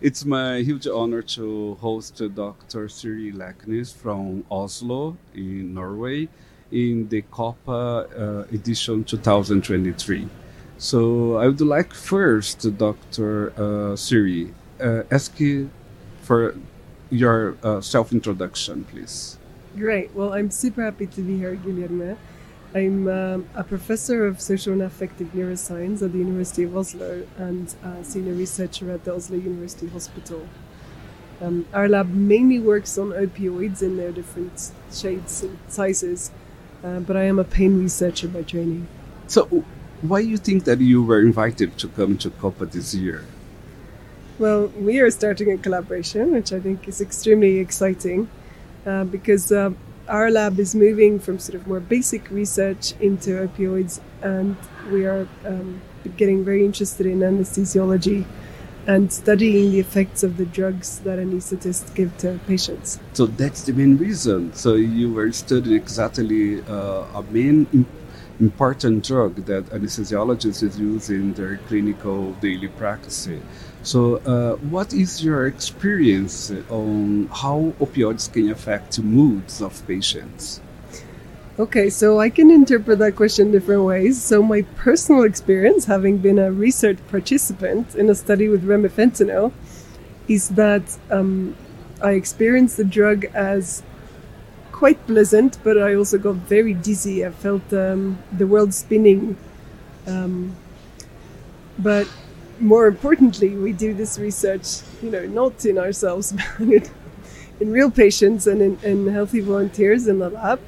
It's my huge honor to host Dr. Siri Leknes from Oslo in Norway in the COPA uh, edition 2023. So I would like first, Dr. Uh, Siri, uh, ask you for your uh, self introduction, please. Great. Well, I'm super happy to be here, Guilherme. I'm um, a professor of social and affective neuroscience at the University of Oslo and a senior researcher at the Oslo University Hospital. Um, our lab mainly works on opioids in their different shades and sizes, uh, but I am a pain researcher by training. So, why do you think that you were invited to come to COPA this year? Well, we are starting a collaboration, which I think is extremely exciting uh, because uh, our lab is moving from sort of more basic research into opioids, and we are um, getting very interested in anesthesiology and studying the effects of the drugs that anesthetists give to patients. So that's the main reason. So you were studying exactly uh, a main important drug that anesthesiologists use in their clinical daily practice. So, uh, what is your experience on how opioids can affect moods of patients? Okay, so I can interpret that question different ways. So, my personal experience, having been a research participant in a study with remifentanil, is that um, I experienced the drug as quite pleasant, but I also got very dizzy. I felt um, the world spinning. Um, but more importantly, we do this research, you know, not in ourselves, but in, in real patients and in, in healthy volunteers in the lab.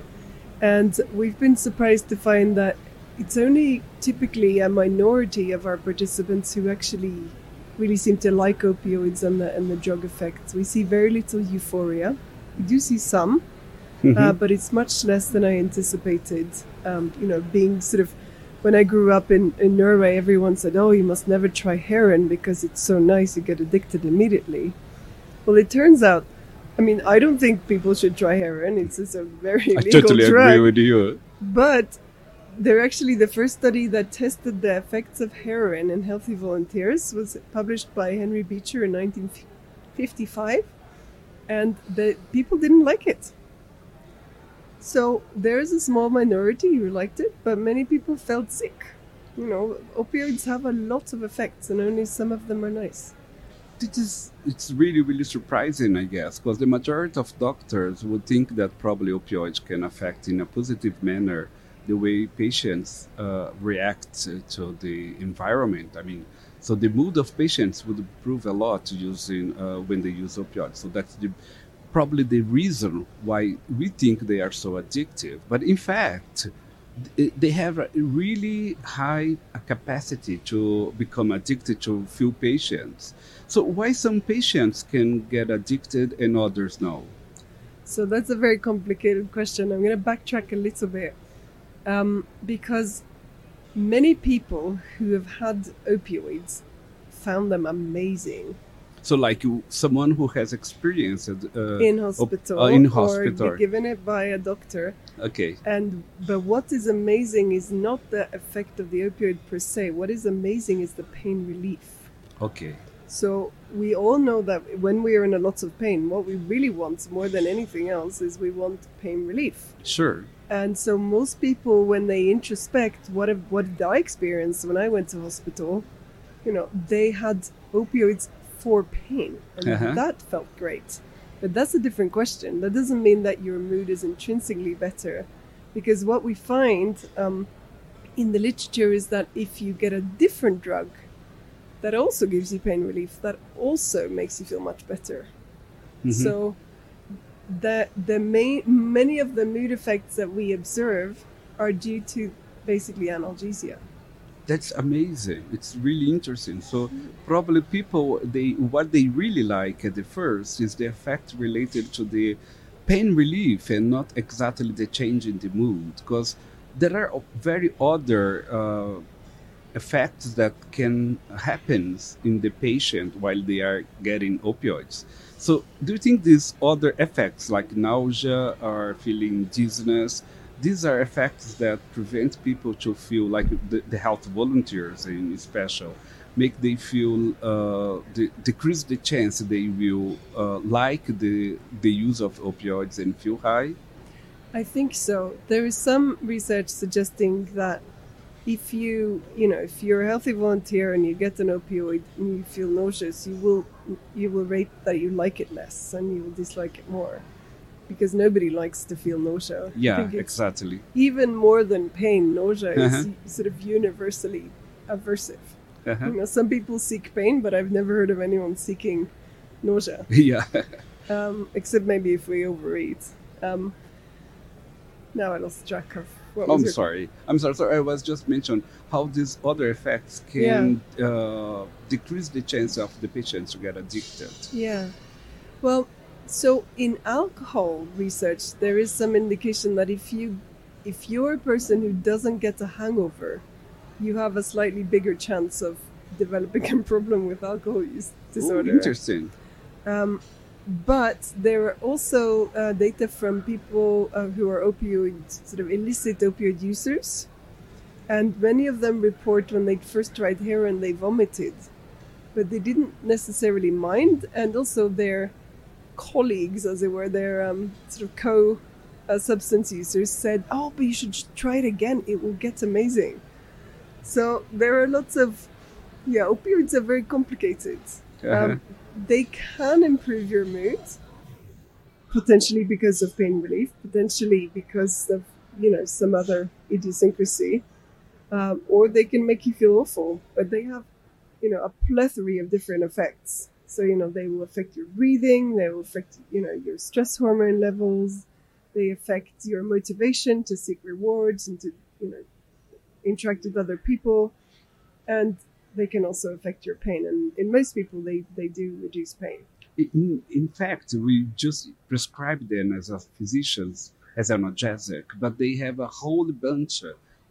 And we've been surprised to find that it's only typically a minority of our participants who actually really seem to like opioids and the, and the drug effects. We see very little euphoria. We do see some, mm-hmm. uh, but it's much less than I anticipated. Um, you know, being sort of when I grew up in, in Norway, everyone said, Oh, you must never try heroin because it's so nice, you get addicted immediately. Well, it turns out, I mean, I don't think people should try heroin. It's just a very I illegal totally drug. agree with you. But they're actually the first study that tested the effects of heroin in healthy volunteers was published by Henry Beecher in 1955, and the people didn't like it. So there's a small minority who liked it, but many people felt sick. You know, opioids have a lot of effects, and only some of them are nice. It is, it's really, really surprising, I guess, because the majority of doctors would think that probably opioids can affect in a positive manner the way patients uh, react to the environment. I mean, so the mood of patients would improve a lot using uh, when they use opioids. So that's the probably the reason why we think they are so addictive. But in fact, they have a really high capacity to become addicted to few patients. So why some patients can get addicted and others no? So that's a very complicated question. I'm going to backtrack a little bit um, because many people who have had opioids found them amazing so, like you, someone who has experienced uh, in hospital, uh, in hospital, or given it by a doctor. Okay. And but what is amazing is not the effect of the opioid per se. What is amazing is the pain relief. Okay. So we all know that when we are in a lot of pain, what we really want more than anything else is we want pain relief. Sure. And so most people, when they introspect, what have, what did I experience when I went to hospital? You know, they had opioids for pain. And uh-huh. that felt great. But that's a different question. That doesn't mean that your mood is intrinsically better. Because what we find um, in the literature is that if you get a different drug that also gives you pain relief, that also makes you feel much better. Mm-hmm. So the the main many of the mood effects that we observe are due to basically analgesia that's amazing. It's really interesting. So probably people they what they really like at the first is the effect related to the pain relief and not exactly the change in the mood because there are very other uh, effects that can happen in the patient while they are getting opioids. So do you think these other effects like nausea or feeling dizziness these are effects that prevent people to feel like the, the health volunteers in special make they feel uh, de- decrease the chance they will uh, like the the use of opioids and feel high I think so. There is some research suggesting that if you, you know, if you're a healthy volunteer and you get an opioid and you feel nauseous, you will you will rate that you like it less and you will dislike it more. Because nobody likes to feel nausea. Yeah exactly Even more than pain, nausea Uh-huh. is sort of universally aversive. uh-huh. You know, some people seek pain, but I've never heard of anyone seeking nausea. yeah Um, except maybe if we overeat. Um, now I lost track of what I'm your- sorry. I'm sorry. Sorry, I was just mentioning how these other effects can uh, decrease the chance of the patient to get addicted. Yeah. Well, so in alcohol research, there is some indication that if you if you're a person who doesn't get a hangover, you have a slightly bigger chance of developing a problem with alcohol use Ooh, disorder. interesting. Um, but there are also uh, data from people uh, who are opioid, sort of illicit opioid users. And many of them report when they first tried heroin, they vomited. But they didn't necessarily mind. And also their colleagues, as it were, their um, sort of co uh, substance users said, Oh, but you should try it again. It will get amazing. So there are lots of, yeah, opioids are very complicated. Uh-huh. Um, they can improve your mood, potentially because of pain relief, potentially because of you know some other idiosyncrasy, um, or they can make you feel awful. But they have you know a plethora of different effects. So you know they will affect your breathing, they will affect you know your stress hormone levels, they affect your motivation to seek rewards and to you know interact with other people, and they can also affect your pain. And in most people, they, they do reduce pain. In, in fact, we just prescribe them as a physicians as analgesic, but they have a whole bunch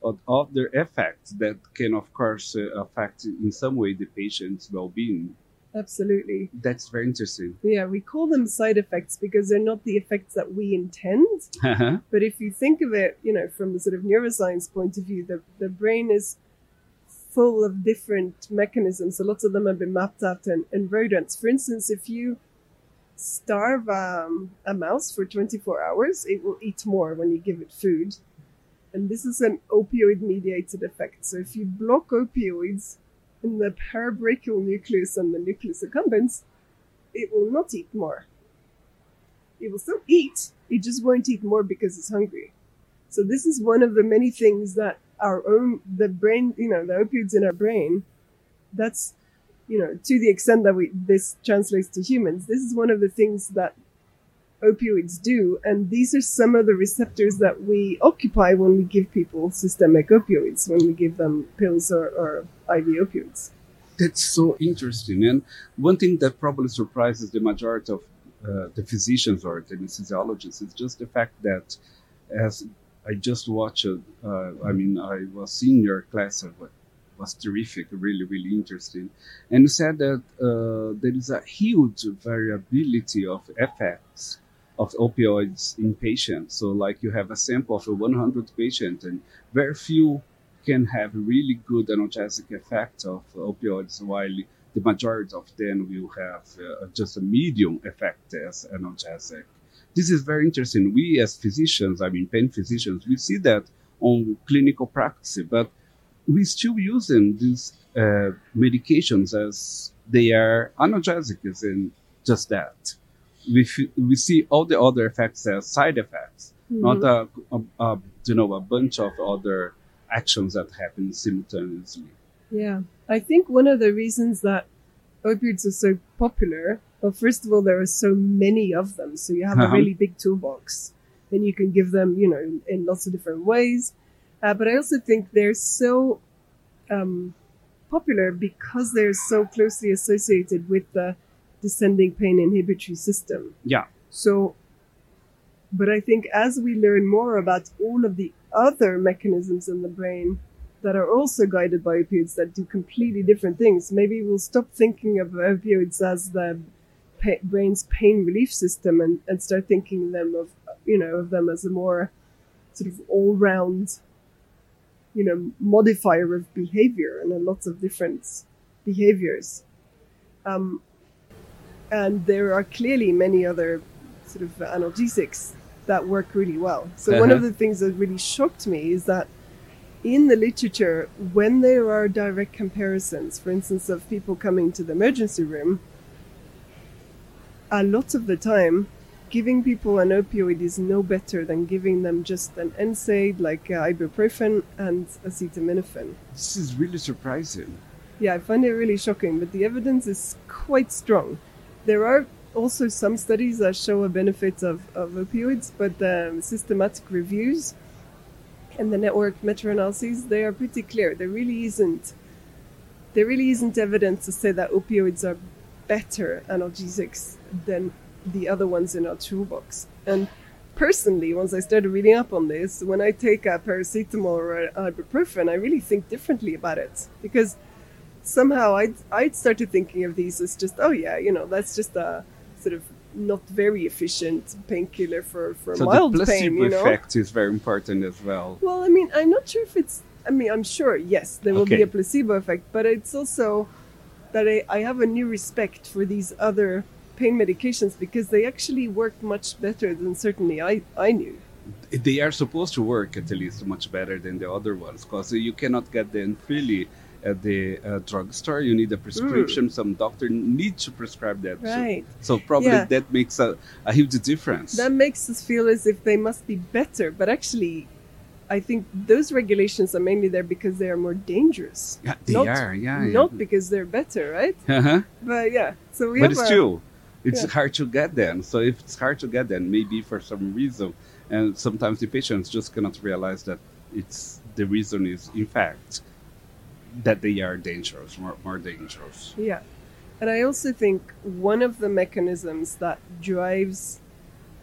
of other effects that can, of course, uh, affect in some way the patient's well-being. Absolutely. That's very interesting. Yeah, we call them side effects because they're not the effects that we intend. Uh-huh. But if you think of it, you know, from the sort of neuroscience point of view, the, the brain is full of different mechanisms. So lots of them have been mapped out in, in rodents. For instance, if you starve um, a mouse for 24 hours, it will eat more when you give it food. And this is an opioid mediated effect. So if you block opioids in the parabrachial nucleus and the nucleus accumbens, it will not eat more. It will still eat, it just won't eat more because it's hungry. So this is one of the many things that our own the brain, you know, the opioids in our brain, that's you know, to the extent that we this translates to humans, this is one of the things that opioids do, and these are some of the receptors that we occupy when we give people systemic opioids, when we give them pills or, or IV opioids. That's so interesting. And one thing that probably surprises the majority of uh, the physicians or the anesthesiologists is just the fact that, as I just watched, uh, I mean, I was seeing your class, it was terrific, really, really interesting. And you said that uh, there is a huge variability of effects of opioids in patients. So, like you have a sample of 100 patients, and very few can have really good analgesic effect of opioids, while the majority of them will have uh, just a medium effect as analgesic. This is very interesting. We as physicians, I mean pain physicians, we see that on clinical practice, but we still using these uh, medications as they are analgesics and just that. We, we see all the other effects as side effects, not a, a, a you know a bunch of other actions that happen simultaneously. Yeah. I think one of the reasons that opioids are so popular, well, first of all, there are so many of them. So you have a Uh-huh. really big toolbox and you can give them, you know, in, in lots of different ways. Uh, but I also think they're so um, popular because they're so closely associated with the descending pain inhibitory system. Yeah. So, but I think as we learn more about all of the other mechanisms in the brain that are also guided by opioids that do completely different things, maybe we'll stop thinking of opioids as the pa- brain's pain relief system and, and start thinking them of, you know, of them as a more sort of all round, you know, modifier of behavior and lots of different behaviors. Um, and there are clearly many other sort of analgesics that work really well. So one of Uh-huh. the things that really shocked me is that in the literature, when there are direct comparisons, for instance, of people coming to the emergency room, a lot of the time, giving people an opioid is no better than giving them just an NSAID like uh, ibuprofen and acetaminophen. This is really surprising. Yeah, I find it really shocking, but the evidence is quite strong. There are also some studies that show a benefit of, of opioids, but the systematic reviews and the network meta-analyses, they are pretty clear. There really isn't there really isn't evidence to say that opioids are better analgesics than the other ones in our toolbox. And personally, once I started reading up on this, when I take a paracetamol or ibuprofen, I really think differently about it because somehow I'd, I'd started thinking of these as just, oh yeah, you know, that's just a sort of not very efficient painkiller for, for So mild the placebo pain, you know? effect is very important as well. Well, I mean, I'm not sure if it's. I mean, I'm sure, yes, there will be a placebo effect, but it's also that I, I have a new respect for these other pain medications because they actually work much better than certainly I, I knew. They are supposed to work at least much better than the other ones because you cannot get them freely at the uh, drugstore. You need a prescription. Some doctor need to prescribe that. So- Right. So, probably Yeah. that makes a, a huge difference. That makes us feel as if they must be better, but actually, I think those regulations are mainly there because they are more dangerous. yeah, they not, are. Yeah. yeah. Not because they're better, right? Uh-huh. But yeah, so we but have it's a, true. It's yeah. hard to get them. So if it's hard to get them, maybe for some reason, and sometimes the patients just cannot realize that it's the reason is in fact that they are dangerous, more, more dangerous. Yeah. And I also think one of the mechanisms that drives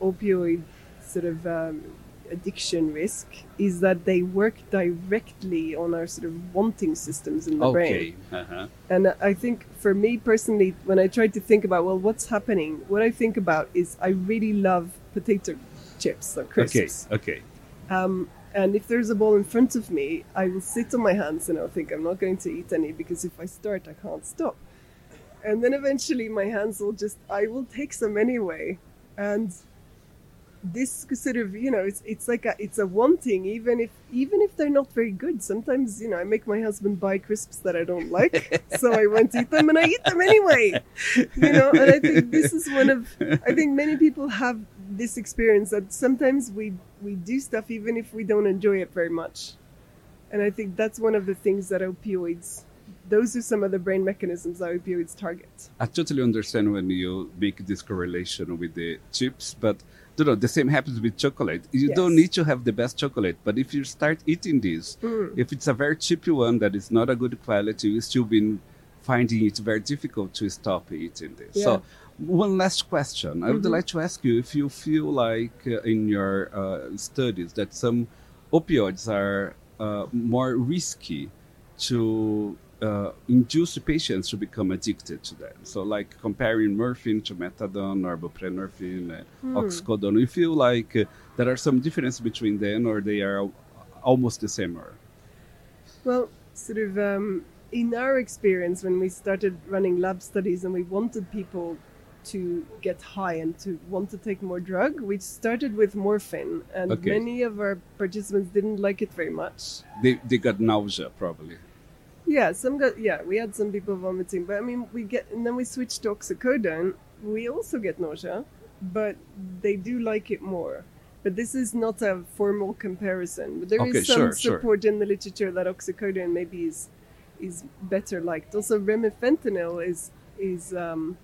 opioid sort of um, addiction risk is that they work directly on our sort of wanting systems in the brain. Okay. Uh-huh. And I think for me personally, when I try to think about, well, what's happening, what I think about is I really love potato chips or Okay. Okay. Um, and if there's a bowl in front of me, I will sit on my hands and I'll think I'm not going to eat any because if I start, I can't stop. And then eventually my hands will just, I will take some anyway. And this sort of, you know, it's, it's like a, it's a wanting, even if, even if they're not very good. Sometimes, you know, I make my husband buy crisps that I don't like. so I won't eat them and I eat them anyway. You know, and I think this is one of, I think many people have this experience that sometimes we we do stuff even if we don't enjoy it very much. And I think that's one of the things that opioids those are some of the brain mechanisms that opioids target. I totally understand when you make this correlation with the chips, but you know the same happens with chocolate. You don't need to have the best chocolate, but if you start eating this, Mm. if it's a very cheap one that is not a good quality, you still been finding it very difficult to stop eating this. Yeah. So, one last question. I would Mhm. like to ask you if you feel like uh, in your uh, studies that some opioids are uh, more risky to uh, induce patients to become addicted to them. So, like comparing morphine to methadone or buprenorphine, uh, Hmm. oxycodone, you feel like uh, there are some difference between them, or they are al- almost the same. Or Well, sort of um, in our experience when we started running lab studies and we wanted people to get high and to want to take more drug, we started with morphine, and Okay. many of our participants didn't like it very much. they, they got nausea probably. Yeah, some got yeah, we had some people vomiting, but I mean we get and then we switched to oxycodone. We also get nausea, but they do like it more. But this is not a formal comparison. But there is Okay, some sure, sure. support in the literature that oxycodone maybe is is better liked. Also, remifentanil is is um,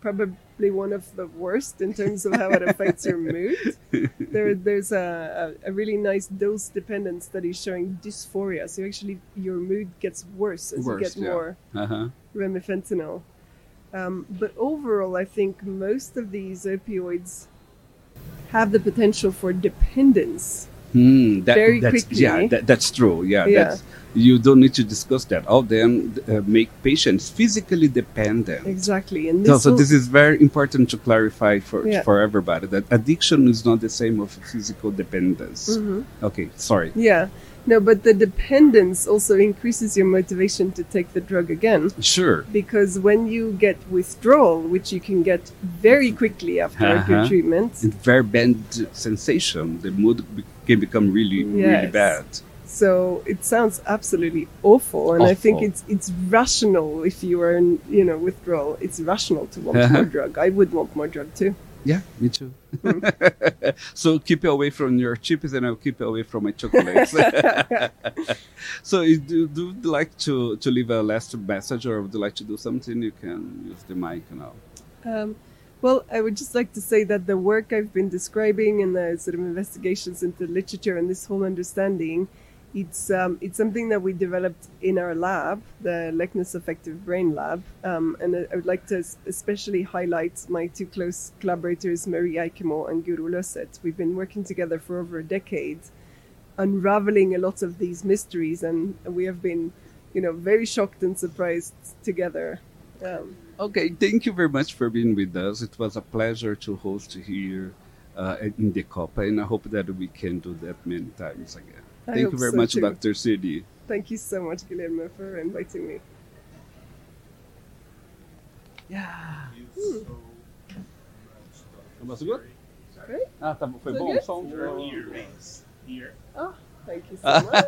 probably one of the worst in terms of how it affects your mood. There, there's a, a, a really nice dose-dependent study showing dysphoria. So actually, your mood gets worse as Worse, you get yeah. more Uh-huh. remifentanil. Um, but overall, I think most of these opioids have the potential for dependence Hmm, that, Very that's, quickly. Yeah, that, that's true. Yeah, Yeah. That's, you don't need to discuss that. Oh, then uh, make patients physically dependent. Exactly. And So, this, so will- this is very important to clarify for Yeah. for everybody that addiction is not the same of physical dependence. Mhm. Okay, sorry. Yeah. No, but the dependence also increases your motivation to take the drug again. Sure. Because when you get withdrawal, which you can get very quickly after a Uh-huh. treatment, It's very bad sensation. The mood be- can become really, really bad. So it sounds absolutely awful. And I think it's it's rational if you are in you know withdrawal. It's rational to want Uh-huh. more drug. I would want more drug too. Yeah, me too. Hmm. so keep it away from your chips, and I'll keep it away from my chocolates. so, if you do, do you like to to leave a last message, or would you like to do something? You can use the mic now. Um, well, I would just like to say that the work I've been describing and the sort of investigations into literature and this whole understanding, it's um, it's something that we developed in our lab, the Leknes Affective Brain Lab, um, and I would like to especially highlight my two close collaborators, Marie Eikemo and Guro Løseth. We've been working together for over a decade, unraveling a lot of these mysteries, and we have been, you know, very shocked and surprised together. Um, Okay, thank you very much for being with us. It was a pleasure to host here uh, in the Copa, and I hope that we can do that many times again. I Thank you very so much, too. Dr. Siri. Thank you so much, Guilherme, for inviting me. Yeah. Hmm. Was good? Great. Ah, tá, foi Was bom o good? som? Your earrings here. Oh, thank you so much.